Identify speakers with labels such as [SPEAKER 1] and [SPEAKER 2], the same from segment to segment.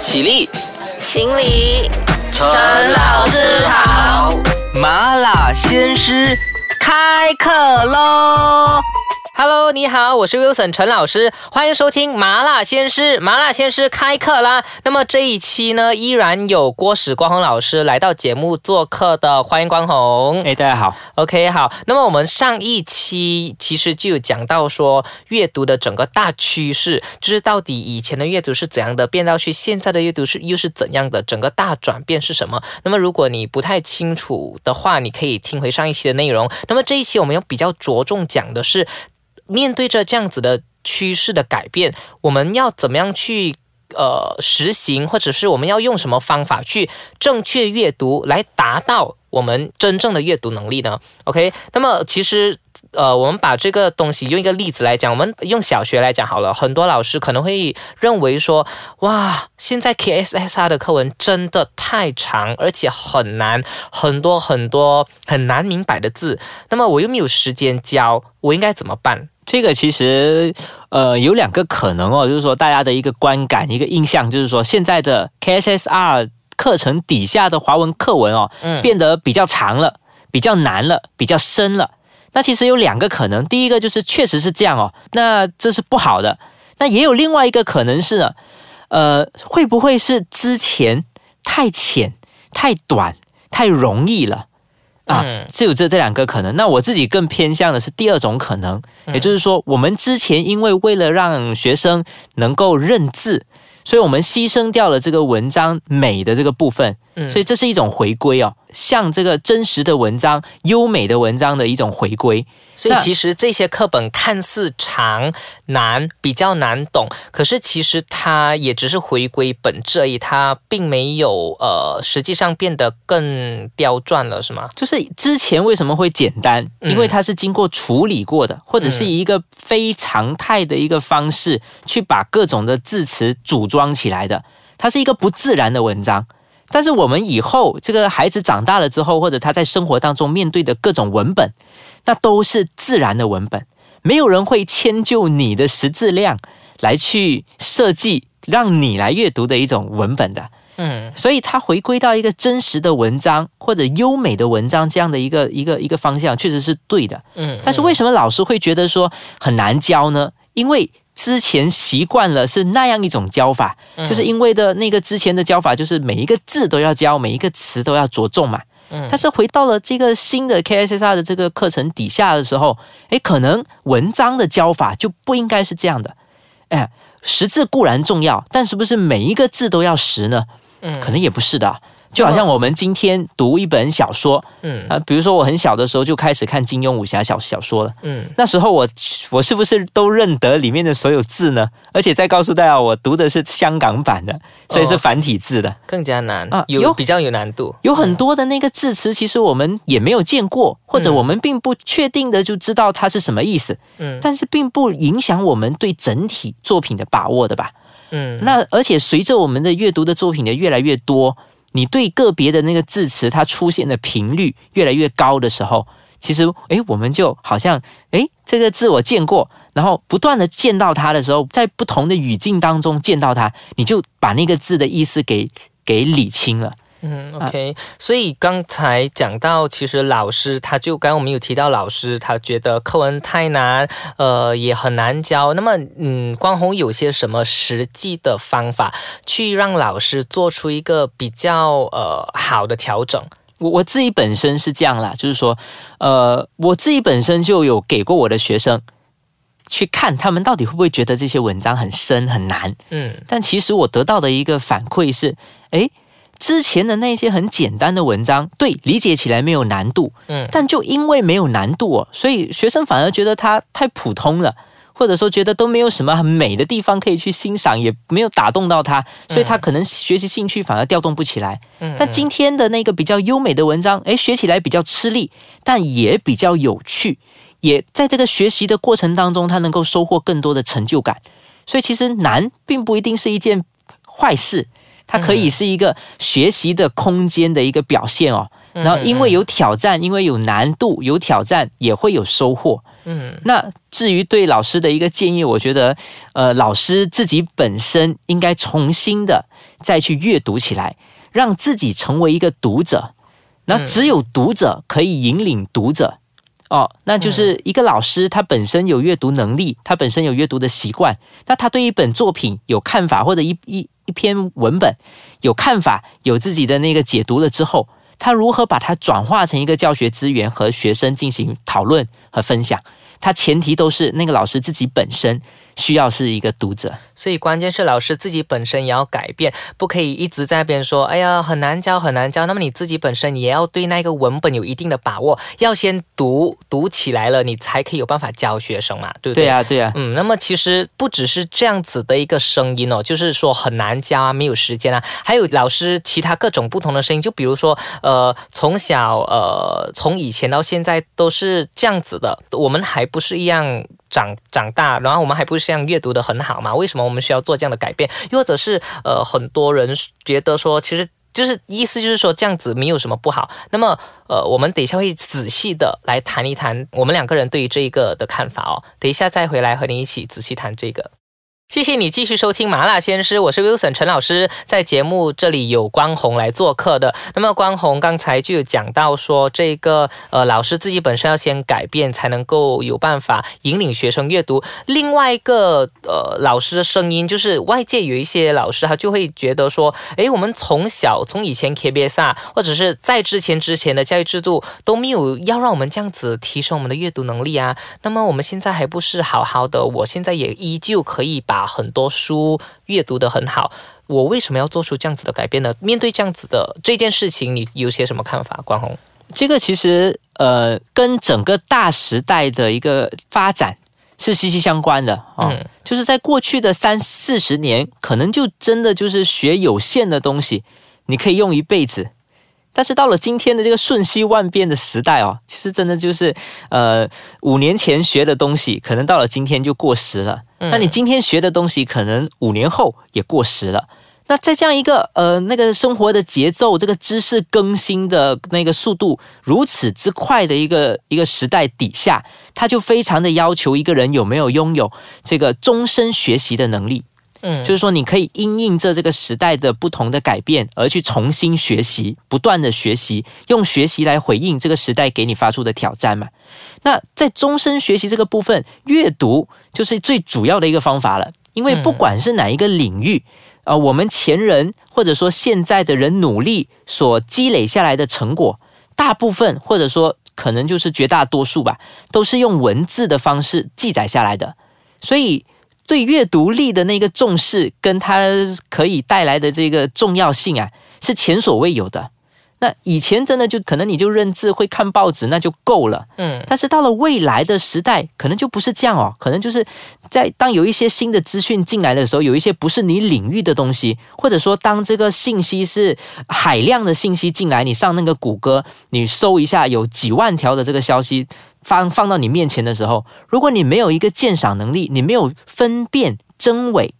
[SPEAKER 1] 起立，
[SPEAKER 2] 行礼，
[SPEAKER 1] 陈
[SPEAKER 2] 老师好。
[SPEAKER 1] 麻辣鲜师开课喽！
[SPEAKER 3] Hello，你好，我是 Wilson 陈老师，欢迎收听麻辣鲜师。麻辣鲜师开课啦！那么这一期呢，依然有郭史光宏老师来到节目做客的，欢迎光宏。
[SPEAKER 4] 哎，大家好。
[SPEAKER 3] OK，好。那么我们上一期其实就有讲到说，阅读的整个大趋势，就是到底以前的阅读是怎样的，变到去现在的阅读是又是怎样的，整个大转变是什么？那么如果你不太清楚的话，你可以听回上一期的内容。那么这一期我们要比较着重讲的是，面对着这样子的趋势的改变，我们要怎么样去？呃，实行或者是我们要用什么方法去正确阅读，来达到我们真正的阅读能力呢？OK，那么其实。呃，我们把这个东西用一个例子来讲，我们用小学来讲好了。很多老师可能会认为说，哇，现在 KSSR 的课文真的太长，而且很难，很多很多很难明白的字。那么我又没有时间教，我应该怎么办？
[SPEAKER 4] 这个其实呃有两个可能哦，就是说大家的一个观感、一个印象，就是说现在的 KSSR 课程底下的华文课文哦，
[SPEAKER 3] 嗯
[SPEAKER 4] 变得比较长了，比较难了，比较深了。那其实有两个可能，第一个就是确实是这样哦，那这是不好的。那也有另外一个可能是呢，呃，会不会是之前太浅、太短、太容易了？啊
[SPEAKER 3] 嗯，
[SPEAKER 4] 只有这这两个可能。那我自己更偏向的是第二种可能，也就是说，我们之前因为为了让学生能够认字，所以我们牺牲掉了这个文章美的这个部分，
[SPEAKER 3] 嗯。
[SPEAKER 4] 所以这是一种回归哦，向这个真实的文章、优美的文章的一种回归。
[SPEAKER 3] 所以其实这些课本看似长难，比较难懂，可是其实它也只是回归本质而已，它并没有呃实际上变得更刁钻了，是吗？
[SPEAKER 4] 就是之前为什么会简单？
[SPEAKER 3] 嗯
[SPEAKER 4] 因为它是经过处理过的，或者是以一个非常态的一个方式去把各种的字词组装起来的，它是一个不自然的文章。但是我们以后这个孩子长大了之后，或者他在生活当中面对的各种文本，那都是自然的文本，没有人会迁就你的识字量来去设计让你来阅读的一种文本的。
[SPEAKER 3] 嗯
[SPEAKER 4] 所以它回归到一个真实的文章或者优美的文章这样的一个一个一个方向，确实是对的。
[SPEAKER 3] 嗯，
[SPEAKER 4] 但是为什么老师会觉得说很难教呢？因为之前习惯了是那样一种教法，就是因为的那个之前的教法就是每一个字都要教，每一个词都要着重嘛。
[SPEAKER 3] 嗯
[SPEAKER 4] 但是回到了这个新的 KSSR 的这个课程底下的时候，诶，可能文章的教法就不应该是这样的。哎，识字固然重要，但是不是每一个字都要识呢？
[SPEAKER 3] 嗯
[SPEAKER 4] 可能也不是的。就好像我们今天读一本小说
[SPEAKER 3] 嗯
[SPEAKER 4] 啊，比如说我很小的时候就开始看金庸武侠小小说了。
[SPEAKER 3] 嗯
[SPEAKER 4] 那时候我我是不是都认得里面的所有字呢？而且再告诉大家，我读的是香港版的，所以是繁体字的。
[SPEAKER 3] 更加难
[SPEAKER 4] 啊有
[SPEAKER 3] 有比较有难度，
[SPEAKER 4] 有很多的那个字词，其实我们也没有见过，或者我们并不确定的就知道它是什么意思，
[SPEAKER 3] 嗯
[SPEAKER 4] 但是并不影响我们对整体作品的把握的吧？
[SPEAKER 3] 嗯
[SPEAKER 4] 那而且随着我们的阅读的作品的越来越多，你对个别的那个字词它出现的频率越来越高的时候，其实诶，我们就好像诶，这个字我见过，然后不断的见到它的时候，在不同的语境当中见到它，你就把那个字的意思给给理清了。
[SPEAKER 3] 嗯，OK，所以刚才讲到，其实老师他就刚刚我们有提到，老师他觉得课文太难，呃，也很难教。那么，嗯，光宏有些什么实际的方法去让老师做出一个比较呃好的调整？
[SPEAKER 4] 我我自己本身是这样啦，就是说，呃，我自己本身就有给过我的学生去看，他们到底会不会觉得这些文章很深很难。
[SPEAKER 3] 嗯
[SPEAKER 4] 但其实我得到的一个反馈是，诶，之前的那些很简单的文章，对，理解起来没有难度，
[SPEAKER 3] 嗯
[SPEAKER 4] 但就因为没有难度哦，所以学生反而觉得它太普通了。或者说觉得都没有什么很美的地方可以去欣赏，也没有打动到他，所以他可能学习兴趣反而调动不起来。
[SPEAKER 3] 嗯
[SPEAKER 4] 但今天的那个比较优美的文章，诶，学起来比较吃力，但也比较有趣，也在这个学习的过程当中，他能够收获更多的成就感。所以其实难并不一定是一件坏事，它可以是一个学习的空间的一个表现哦。然后因为有挑战，因为有难度，有挑战也会有收获。
[SPEAKER 3] 嗯
[SPEAKER 4] 那至于对老师的一个建议，我觉得，呃，老师自己本身应该重新的再去阅读起来，让自己成为一个读者。那只有读者可以引领读者。哦，那就是一个老师，他本身有阅读能力，他本身有阅读的习惯，那他对一本作品有看法，或者一一一篇文本有看法，有自己的那个解读了之后，他如何把它转化成一个教学资源和学生进行讨论和分享？他前提都是那个老师自己本身需要是一个读者。
[SPEAKER 3] 所以关键是老师自己本身也要改变，不可以一直在那边说，哎呀很难教很难教。那么你自己本身也要对那个文本有一定的把握，要先读读起来了，你才可以有办法教学生嘛，对不对？
[SPEAKER 4] 对啊，对啊，
[SPEAKER 3] 嗯，那么其实不只是这样子的一个声音哦，就是说很难教啊，没有时间啊，还有老师其他各种不同的声音，就比如说呃，从小呃，从以前到现在都是这样子的，我们还不是一样长长大，然后我们还不是这样阅读的很好嘛？为什么我们需要做这样的改变？又或者是呃，很多人觉得说，其实。就是意思就是说这样子没有什么不好。那么呃，我们等一下会仔细的来谈一谈我们两个人对于这一个的看法哦。等一下再回来和你一起仔细谈这个。谢谢你继续收听麻辣鲜师，我是 Wilson 陈老师，在节目这里有关宏来做客的。那么关宏刚才就有讲到说，这个呃老师自己本身要先改变，才能够有办法引领学生阅读。另外一个呃老师的声音，就是外界有一些老师他就会觉得说，诶，我们从小从以前 KBS 啊，或者是在之前之前的教育制度都没有要让我们这样子提升我们的阅读能力啊。那么我们现在还不是好好的，我现在也依旧可以把很多书阅读的很好，我为什么要做出这样子的改变呢？面对这样子的这件事情，你有些什么看法？关宏，
[SPEAKER 4] 这个其实呃，跟整个大时代的一个发展是息息相关的啊、
[SPEAKER 3] 嗯
[SPEAKER 4] 就是在过去的三四十年，可能就真的就是学有限的东西，你可以用一辈子。但是到了今天的这个瞬息万变的时代哦，其实真的就是，呃，五年前学的东西，可能到了今天就过时了。
[SPEAKER 3] 嗯
[SPEAKER 4] 那你今天学的东西，可能五年后也过时了。那在这样一个呃那个生活的节奏，这个知识更新的那个速度如此之快的一个一个时代底下，他就非常的要求一个人有没有拥有这个终身学习的能力。
[SPEAKER 3] 嗯
[SPEAKER 4] 就是说，你可以因应着这个时代的不同的改变，而去重新学习，不断的学习，用学习来回应这个时代给你发出的挑战嘛。那在终身学习这个部分，阅读就是最主要的一个方法了。因为不管是哪一个领域，啊、我们前人或者说现在的人努力所积累下来的成果，大部分或者说可能就是绝大多数吧，都是用文字的方式记载下来的。所以对阅读力的那个重视，跟它可以带来的这个重要性啊，是前所未有的。那以前真的就可能你就认字会看报纸那就够了，
[SPEAKER 3] 嗯。
[SPEAKER 4] 但是到了未来的时代，可能就不是这样哦，可能就是在当有一些新的资讯进来的时候，有一些不是你领域的东西，或者说当这个信息是海量的信息进来，你上那个谷歌，你搜一下有几万条的这个消息放放到你面前的时候，如果你没有一个鉴赏能力，你没有分辨真伪。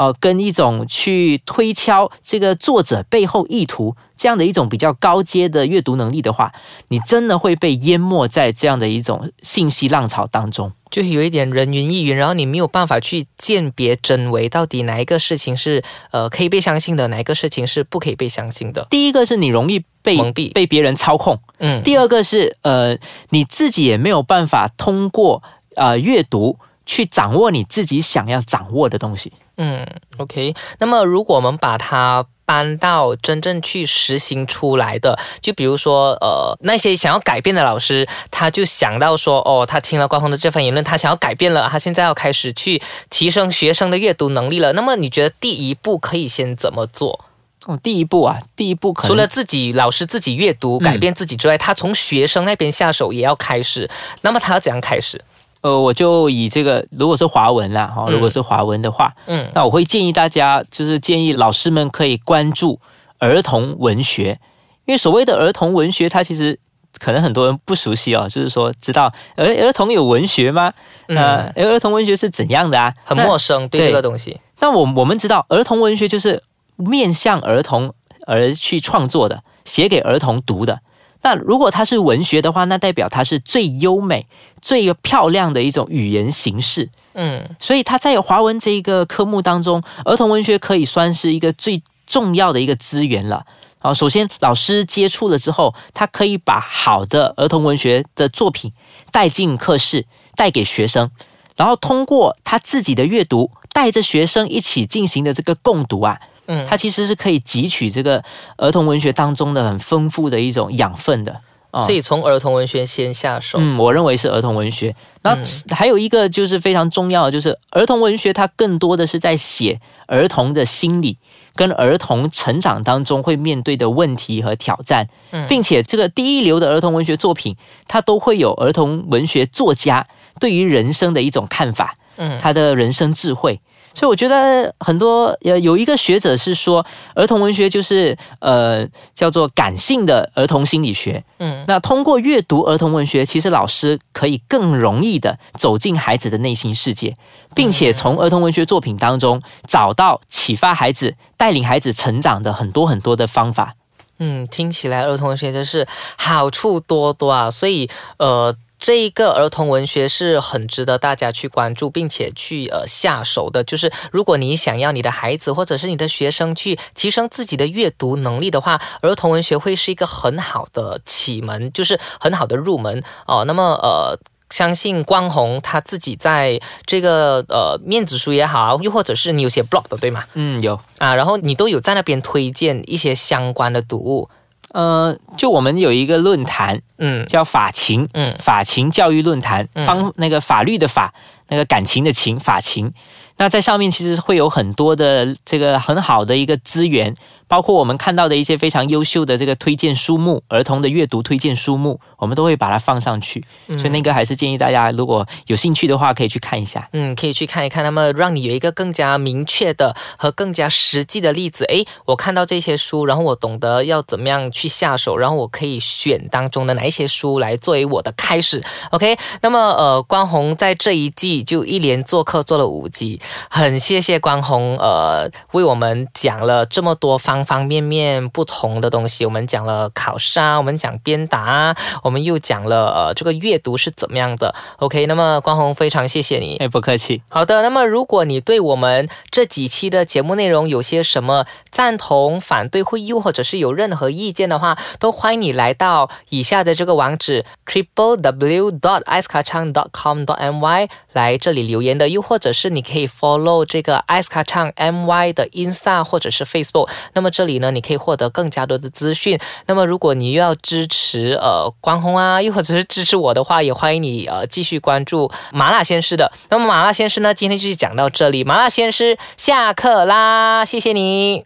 [SPEAKER 4] 呃，跟一种去推敲这个作者背后意图这样的一种比较高阶的阅读能力的话，你真的会被淹没在这样的一种信息浪潮当中。
[SPEAKER 3] 就有一点人云亦云，然后你没有办法去鉴别真伪，到底哪一个事情是呃可以被相信的，哪一个事情是不可以被相信的。
[SPEAKER 4] 第一个是你容易被
[SPEAKER 3] 蒙蔽
[SPEAKER 4] 被别人操控，
[SPEAKER 3] 嗯，
[SPEAKER 4] 第二个是呃你自己也没有办法通过呃阅读去掌握你自己想要掌握的东西。
[SPEAKER 3] 嗯，OK。那么，如果我们把它搬到真正去实行出来的，就比如说，呃，那些想要改变的老师，他就想到说，哦，他听了关宏的这番言论，他想要改变了，他现在要开始去提升学生的阅读能力了。那么，你觉得第一步可以先怎么做？
[SPEAKER 4] 哦，第一步啊，第一步可能
[SPEAKER 3] 除了自己老师自己阅读改变自己之外，他从学生那边下手也要开始。那么，他要怎样开始？
[SPEAKER 4] 呃，我就以这个，如果是华文啦，哈、
[SPEAKER 3] 嗯
[SPEAKER 4] 如果是华文的话，
[SPEAKER 3] 嗯
[SPEAKER 4] 那我会建议大家，就是建议老师们可以关注儿童文学，因为所谓的儿童文学，它其实可能很多人不熟悉哦，就是说知道儿儿童有文学吗？呃，儿童文学是怎样的啊？
[SPEAKER 3] 嗯很陌生对
[SPEAKER 4] 对
[SPEAKER 3] 这个东西。
[SPEAKER 4] 那我我们知道，儿童文学就是面向儿童而去创作的，写给儿童读的。那如果它是文学的话，那代表它是最优美、最漂亮的一种语言形式。
[SPEAKER 3] 嗯
[SPEAKER 4] 所以它在华文这一个科目当中，儿童文学可以算是一个最重要的一个资源了。好，首先老师接触了之后，他可以把好的儿童文学的作品带进课室，带给学生，然后通过他自己的阅读，带着学生一起进行的这个共读啊，
[SPEAKER 3] 嗯，
[SPEAKER 4] 它其实是可以汲取这个儿童文学当中的很丰富的一种养分的。哦
[SPEAKER 3] 所以从儿童文学先下手。
[SPEAKER 4] 嗯，我认为是儿童文学。那还有一个就是非常重要的，就是儿童文学它更多的是在写儿童的心理跟儿童成长当中会面对的问题和挑战，
[SPEAKER 3] 嗯
[SPEAKER 4] 并且这个第一流的儿童文学作品，它都会有儿童文学作家对于人生的一种看法，
[SPEAKER 3] 嗯
[SPEAKER 4] 他的人生智慧。所以我觉得很多呃有一个学者是说，儿童文学就是呃叫做感性的儿童心理学。
[SPEAKER 3] 嗯
[SPEAKER 4] 那通过阅读儿童文学，其实老师可以更容易的走进孩子的内心世界，并且从儿童文学作品当中找到启发孩子、带领孩子成长的很多很多的方法。
[SPEAKER 3] 嗯，听起来儿童文学真是好处多多啊，所以呃。这一个儿童文学是很值得大家去关注，并且去呃下手的。就是如果你想要你的孩子或者是你的学生去提升自己的阅读能力的话，儿童文学会是一个很好的启蒙，就是很好的入门哦、那么呃。相信光宏他自己在这个呃面子书也好，又或者是你有写 blog 的对吗？
[SPEAKER 4] 嗯，有。
[SPEAKER 3] 啊，然后你都有在那边推荐一些相关的读物，
[SPEAKER 4] 呃，就我们有一个论坛
[SPEAKER 3] 嗯。
[SPEAKER 4] 叫法情，
[SPEAKER 3] 嗯。
[SPEAKER 4] 法情教育论坛，
[SPEAKER 3] 嗯。
[SPEAKER 4] 方那个法律的法，那个感情的情，法情。那在上面其实会有很多的这个很好的一个资源，包括我们看到的一些非常优秀的这个推荐书目，儿童的阅读推荐书目，我们都会把它放上去。所以那个还是建议大家，如果有兴趣的话，可以去看一下。
[SPEAKER 3] 嗯，可以去看一看，那么让你有一个更加明确的和更加实际的例子。诶，我看到这些书，然后我懂得要怎么样去下手，然后我可以选当中的哪一些书来作为我的开始。OK，那么呃，关宏在这一季就一连做客做了五集，很谢谢关宏呃为我们讲了这么多方方方面面不同的东西。我们讲了考试啊，我们讲编答啊，我们又讲了呃这个阅读是怎么样的。OK，那么关宏非常谢谢你。
[SPEAKER 4] 哎，不客气。
[SPEAKER 3] 好的，那么如果你对我们这几期的节目内容有些什么赞同、反对会又或者是有任何意见的话，都欢迎你来到以下的这个网址 triple w dot i c e k a c h a n g dot com dot my 来这里留言的，又或者是你可以 follow 这个 i c e k a c h a n g my 的 Insta 或者是 Facebook。那么这里呢，你可以获得更加多的资讯。那么如果你又要支持呃关宏啊，又或者是支持我的话，也欢迎你呃继续关注麻辣鲜师的。那么麻辣鲜师呢，今天就讲到这里，麻辣鲜师下课啦，谢谢你。